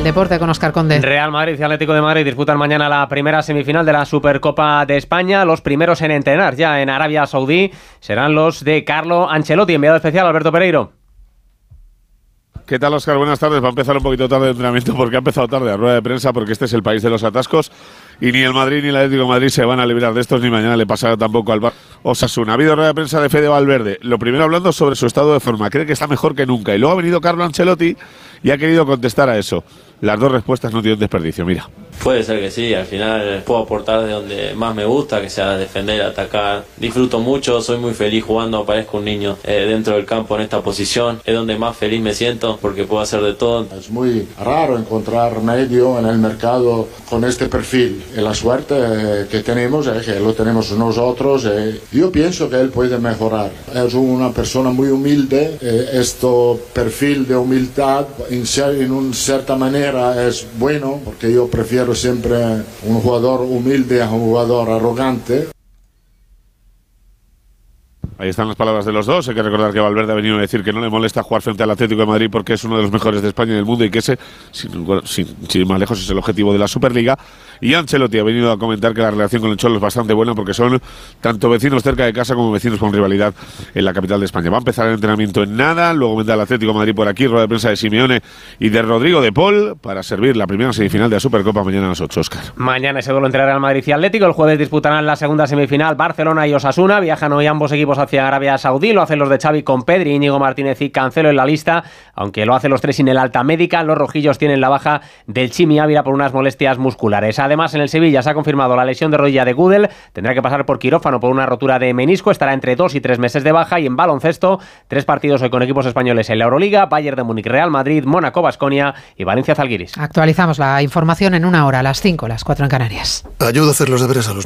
el deporte con Oscar Conde. Real Madrid y Atlético de Madrid disputan mañana la primera semifinal de la Supercopa de España. Los primeros en entrenar ya en Arabia Saudí serán los de Carlo Ancelotti, enviado especial Alberto Pereiro. ¿Qué tal, Oscar? Buenas tardes. Va a empezar un poquito tarde el entrenamiento porque ha empezado tarde la rueda de prensa porque este es el país de los atascos y ni el Madrid ni el Atlético de Madrid se van a liberar de estos ni mañana le pasará tampoco al Bar Osasuna. Ha habido rueda de prensa de Fede Valverde. Lo primero hablando sobre su estado de forma. Cree que está mejor que nunca. Y luego ha venido Carlo Ancelotti y ha querido contestar a eso. Las dos respuestas no tienen desperdicio. Mira. Puede ser que sí, al final puedo aportar de donde más me gusta, que sea defender, atacar. Disfruto mucho, soy muy feliz jugando, parezco un niño eh, dentro del campo en esta posición. Es donde más feliz me siento porque puedo hacer de todo. Es muy raro encontrar medio en el mercado con este perfil. Y la suerte eh, que tenemos es que lo tenemos nosotros. Eh. Yo pienso que él puede mejorar. Es una persona muy humilde. este perfil de humildad en, una cierta manera es bueno porque yo prefiero siempre un jugador humilde a un jugador arrogante. Ahí están las palabras de los dos. Hay que recordar que Valverde ha venido a decir que no le molesta jugar frente al Atlético de Madrid porque es uno de los mejores de España y del mundo y que ese, sin, sin, más lejos, es el objetivo de la Superliga. Y Ancelotti ha venido a comentar que la relación con el Cholo es bastante buena porque son tanto vecinos cerca de casa como vecinos con rivalidad en la capital de España. Va a empezar el entrenamiento en nada, luego vendrá el Atlético Madrid por aquí, rueda de prensa de Simeone y de Rodrigo de Paul para servir la primera semifinal de la Supercopa mañana a las 8, Oscar. Mañana ese duelo entre Real Madrid y Atlético. El jueves disputarán la segunda semifinal Barcelona y Osasuna. Viajan hoy ambos equipos hacia Arabia Saudí. Lo hacen los de Xavi con Pedri, Íñigo Martínez y Cancelo en la lista. Aunque lo hacen los tres sin el alta médica, los rojillos tienen la baja del Chimi Ávila por unas molestias musculares. Además, en el Sevilla se ha confirmado la lesión de rodilla de Gudel. Tendrá que pasar por quirófano por una rotura de menisco. Estará entre dos y tres meses de baja. Y en baloncesto, tres partidos hoy con equipos españoles en la Euroliga: Bayern de Múnich, Real Madrid, Mónaco, Basconia y Valencia Zalguiris. Actualizamos la información en una hora, a las cinco, las cuatro en Canarias. Ayuda a hacer los deberes a los